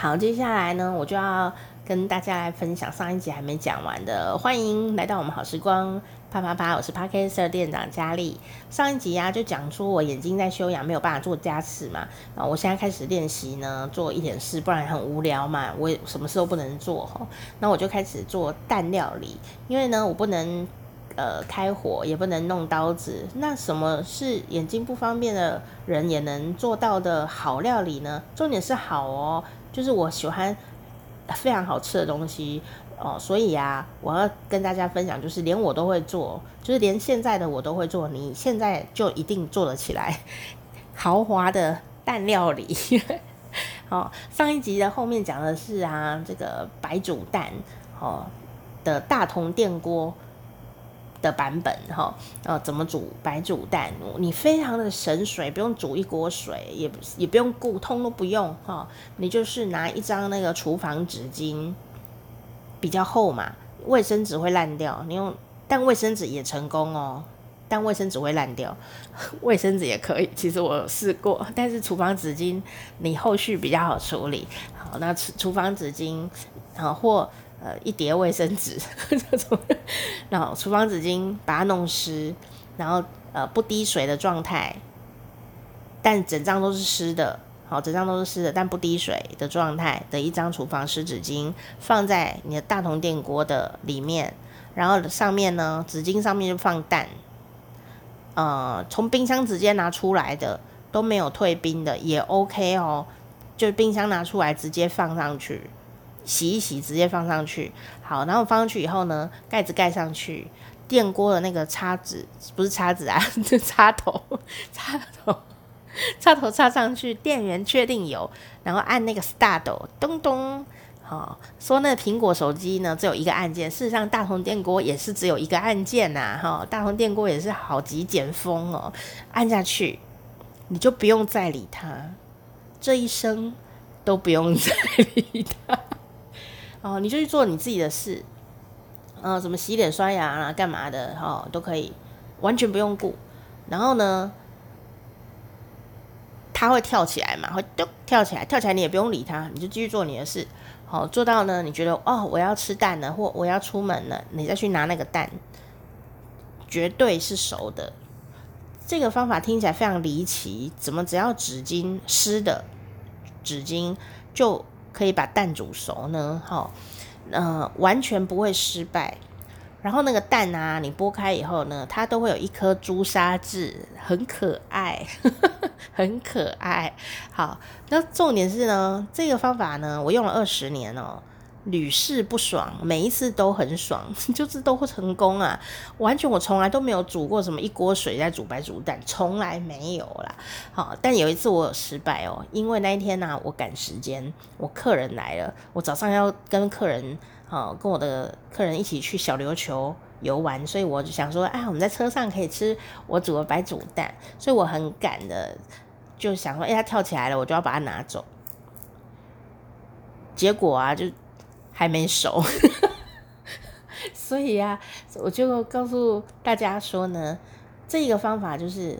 好，接下来呢，我就要跟大家来分享上一集还没讲完的。欢迎来到我们好时光，啪啪啪！我是 Podcaster 店长佳丽。上一集呀、啊，就讲说我眼睛在休养，没有办法做家事嘛。啊，我现在开始练习呢，做一点事，不然很无聊嘛。我也什么事都不能做哈。那我就开始做蛋料理，因为呢，我不能呃开火，也不能弄刀子。那什么是眼睛不方便的人也能做到的好料理呢？重点是好哦，就是我喜欢非常好吃的东西。哦，所以啊，我要跟大家分享，就是连我都会做，就是连现在的我都会做，你现在就一定做得起来，豪华的蛋料理。哦，上一集的后面讲的是啊，这个白煮蛋哦的大同电锅的版本哈，呃、怎么煮白煮蛋？你非常的省水，不用煮一锅水，也也不用顾，通都不用哈、你就是拿一张那个厨房纸巾。比较厚嘛，卫生纸会烂掉。你用，但卫生纸也成功哦。但卫生纸会烂掉，卫生纸也可以。其实我试过，但是厨房纸巾你后续比较好处理。好，那厨厨房纸巾，啊或呃一叠卫生纸 这种，然后厨房纸巾把它弄湿，然后呃不滴水的状态，但整张都是湿的。好，整张都是湿的，但不滴水的状态的一张厨房湿纸巾，放在你的大同电锅的里面，然后上面呢，纸巾上面就放蛋，呃，从冰箱直接拿出来的都没有退冰的也 OK 哦，就冰箱拿出来直接放上去，洗一洗直接放上去。好，然后放上去以后呢，盖子盖上去，电锅的那个叉子不是叉子啊，这 插头，插头。插头插上去，电源确定有，然后按那个 start，咚咚，好、哦，说那个苹果手机呢只有一个按键，事实上大同电锅也是只有一个按键呐、哈、大同电锅也是好极简风哦，按下去你就不用再理它，这一生都不用再理它，哦，你就去做你自己的事，嗯、什么洗脸刷牙啊，干嘛的，哈、哦，都可以，完全不用顾，然后呢？它会跳起来嘛？会咚跳起来，跳起来你也不用理它，你就继续做你的事。好，做到呢，你觉得哦，我要吃蛋了，或我要出门了，你再去拿那个蛋，绝对是熟的。这个方法听起来非常离奇，怎么只要纸巾湿的纸巾就可以把蛋煮熟呢？好，呃，完全不会失败。然后那个蛋啊，你剥开以后呢，它都会有一颗朱砂痣，很可爱，呵 呵很可爱。好，那重点是呢，这个方法呢，我用了二十年哦，屡试不爽，每一次都很爽，就是都会成功啊。完全我从来都没有煮过什么一锅水在煮白煮蛋，从来没有啦。好，但有一次我有失败哦，因为那一天呢、啊，我赶时间，我客人来了，我早上要跟客人。好，跟我的客人一起去小琉球游玩，所以我就想说，哎，我们在车上可以吃我煮的白煮蛋，所以我很赶的就想说，哎，他跳起来了，我就要把它拿走。结果啊，就还没熟，所以啊，我就告诉大家说呢，这个方法就是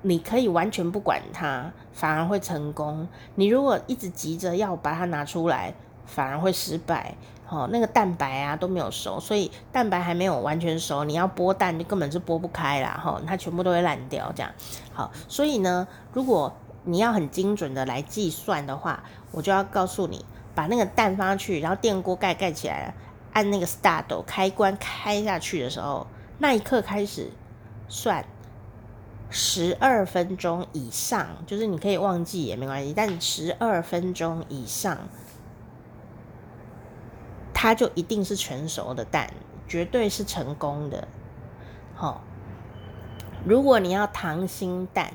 你可以完全不管它，反而会成功。你如果一直急着要把它拿出来，反而会失败。哦，那个蛋白啊都没有熟，所以蛋白还没有完全熟，你要剥蛋就根本就剥不开啦，哈，它全部都会烂掉这样。好，所以呢，如果你要很精准的来计算的话，我就要告诉你，把那个蛋放上去，然后电锅盖盖起来，按那个 start 开关开下去的时候，那一刻开始算十二分钟以上，就是你可以忘记也没关系，但十二分钟以上。它就一定是全熟的蛋，绝对是成功的。好、哦，如果你要溏心蛋，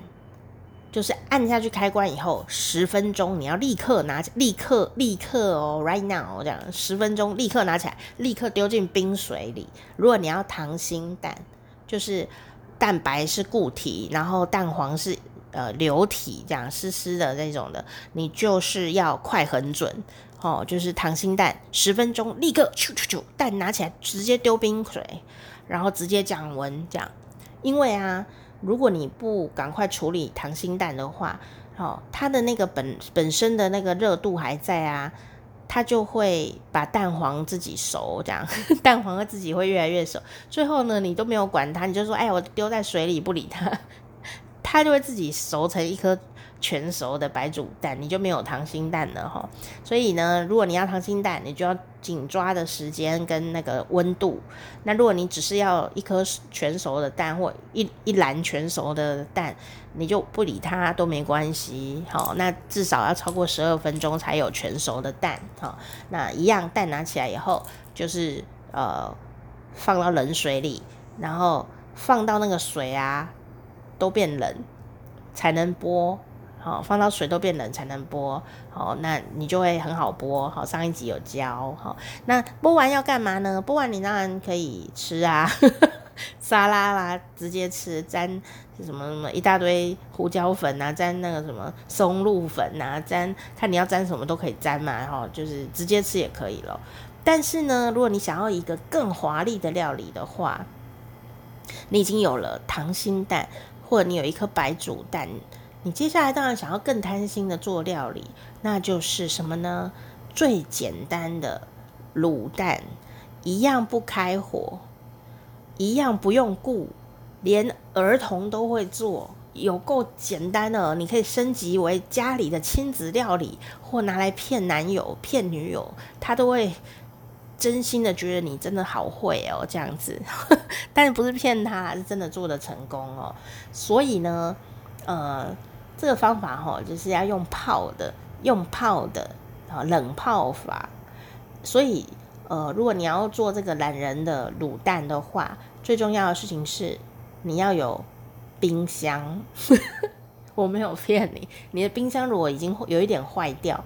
就是按下去开关以后十分钟，你要立刻拿，立刻立刻哦，right now 这样，十分钟立刻拿起来，立刻丢进冰水里。如果你要溏心蛋，就是蛋白是固体，然后蛋黄是呃流体，这样湿湿的那种的，你就是要快很准。哦，就是溏心蛋，十分钟立刻咻咻咻，蛋拿起来直接丢冰水，然后直接降温这样。因为啊，如果你不赶快处理溏心蛋的话，哦，它的那个本本身的那个热度还在啊，它就会把蛋黄自己熟，这样 蛋黄会自己会越来越熟。最后呢，你都没有管它，你就说，哎，我丢在水里不理它，它就会自己熟成一颗。全熟的白煮蛋，你就没有溏心蛋了哈。所以呢，如果你要溏心蛋，你就要紧抓的时间跟那个温度。那如果你只是要一颗全熟的蛋或一一篮全熟的蛋，你就不理它都没关系。好，那至少要超过十二分钟才有全熟的蛋。好，那一样蛋拿起来以后，就是呃放到冷水里，然后放到那个水啊都变冷才能剥。好，放到水都变冷才能剥。好，那你就会很好剥。好，上一集有教。好，那剥完要干嘛呢？剥完你当然可以吃啊，沙拉啦，直接吃，沾什么什么一大堆胡椒粉啊，沾那个什么松露粉啊，沾看你要沾什么都可以沾嘛。哈，就是直接吃也可以了。但是呢，如果你想要一个更华丽的料理的话，你已经有了溏心蛋，或者你有一颗白煮蛋。你接下来当然想要更贪心的做料理，那就是什么呢？最简单的卤蛋，一样不开火，一样不用顾，连儿童都会做，有够简单的。你可以升级为家里的亲子料理，或拿来骗男友、骗女友，他都会真心的觉得你真的好会哦，这样子。但是不是骗他，是真的做得成功哦。所以呢，呃。这个方法哈，就是要用泡的，用泡的啊，冷泡法。所以呃，如果你要做这个懒人的卤蛋的话，最重要的事情是你要有冰箱。我没有骗你，你的冰箱如果已经有一点坏掉，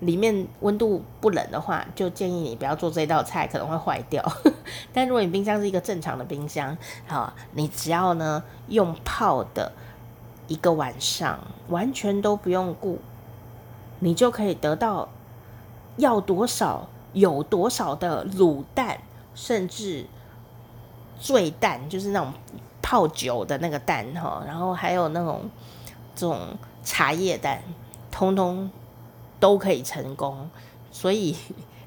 里面温度不冷的话，就建议你不要做这道菜，可能会坏掉。但如果你冰箱是一个正常的冰箱，好，你只要呢用泡的。一个晚上完全都不用顾，你就可以得到要多少有多少的卤蛋，甚至醉蛋，就是那种泡酒的那个蛋哈，然后还有那种这种茶叶蛋，通通都可以成功。所以，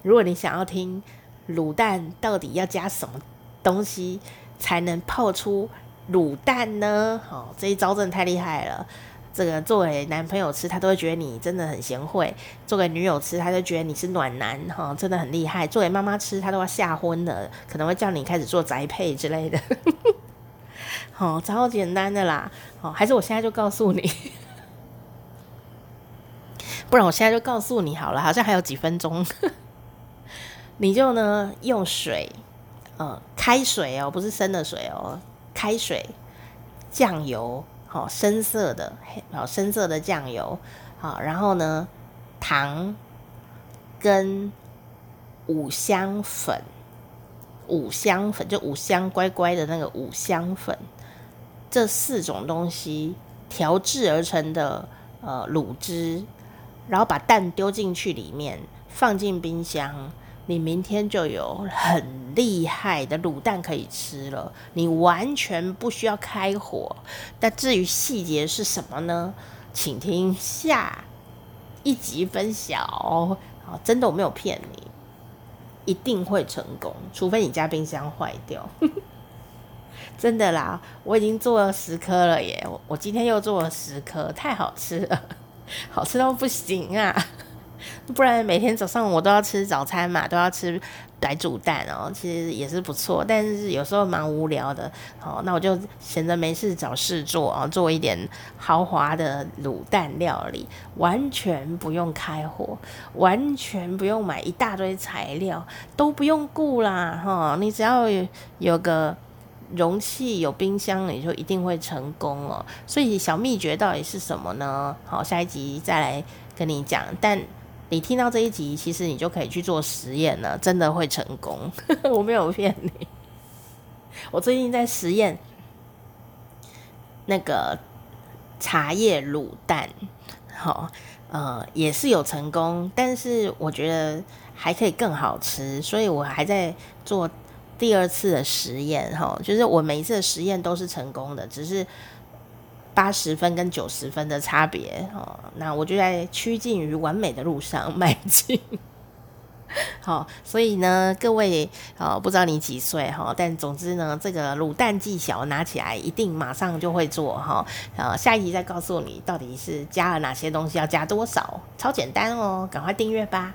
如果你想要听卤蛋到底要加什么东西才能泡出卤蛋呢？好、哦，这一招真的太厉害了。这个作为男朋友吃，他都会觉得你真的很贤惠；作为女友吃，他就觉得你是暖男，哈、哦，真的很厉害。作为妈妈吃，他都要吓昏了，可能会叫你开始做宅配之类的。好、哦，超简单的啦。好、哦，还是我现在就告诉你，不然我现在就告诉你好了，好像还有几分钟，你就呢用水，呃，开水哦，不是生的水哦。开水、酱油，好深色的黑，好深色的酱油，好，然后呢，糖跟五香粉，五香粉就五香乖乖的那个五香粉，这四种东西调制而成的呃卤汁，然后把蛋丢进去里面，放进冰箱。你明天就有很厉害的卤蛋可以吃了，你完全不需要开火。但至于细节是什么呢？请听下一集分享。好，真的我没有骗你，一定会成功，除非你家冰箱坏掉。真的啦，我已经做了十颗了耶！我今天又做了十颗，太好吃了，好吃到不行啊！不然每天早上我都要吃早餐嘛，都要吃白煮蛋哦，其实也是不错。但是有时候蛮无聊的，好，那我就闲着没事找事做啊，做一点豪华的卤蛋料理，完全不用开火，完全不用买一大堆材料，都不用顾啦哈。你只要有，有个容器，有冰箱，你就一定会成功哦。所以小秘诀到底是什么呢？好，下一集再来跟你讲。但你听到这一集，其实你就可以去做实验了，真的会成功，我没有骗你。我最近在实验那个茶叶卤蛋，好，呃，也是有成功，但是我觉得还可以更好吃，所以我还在做第二次的实验，哈，就是我每一次的实验都是成功的，只是。八十分跟九十分的差别哦。那我就在趋近于完美的路上迈进。好，所以呢，各位呃，不知道你几岁哈，但总之呢，这个卤蛋技巧拿起来一定马上就会做哈。呃，下一集再告诉你到底是加了哪些东西，要加多少，超简单哦，赶快订阅吧。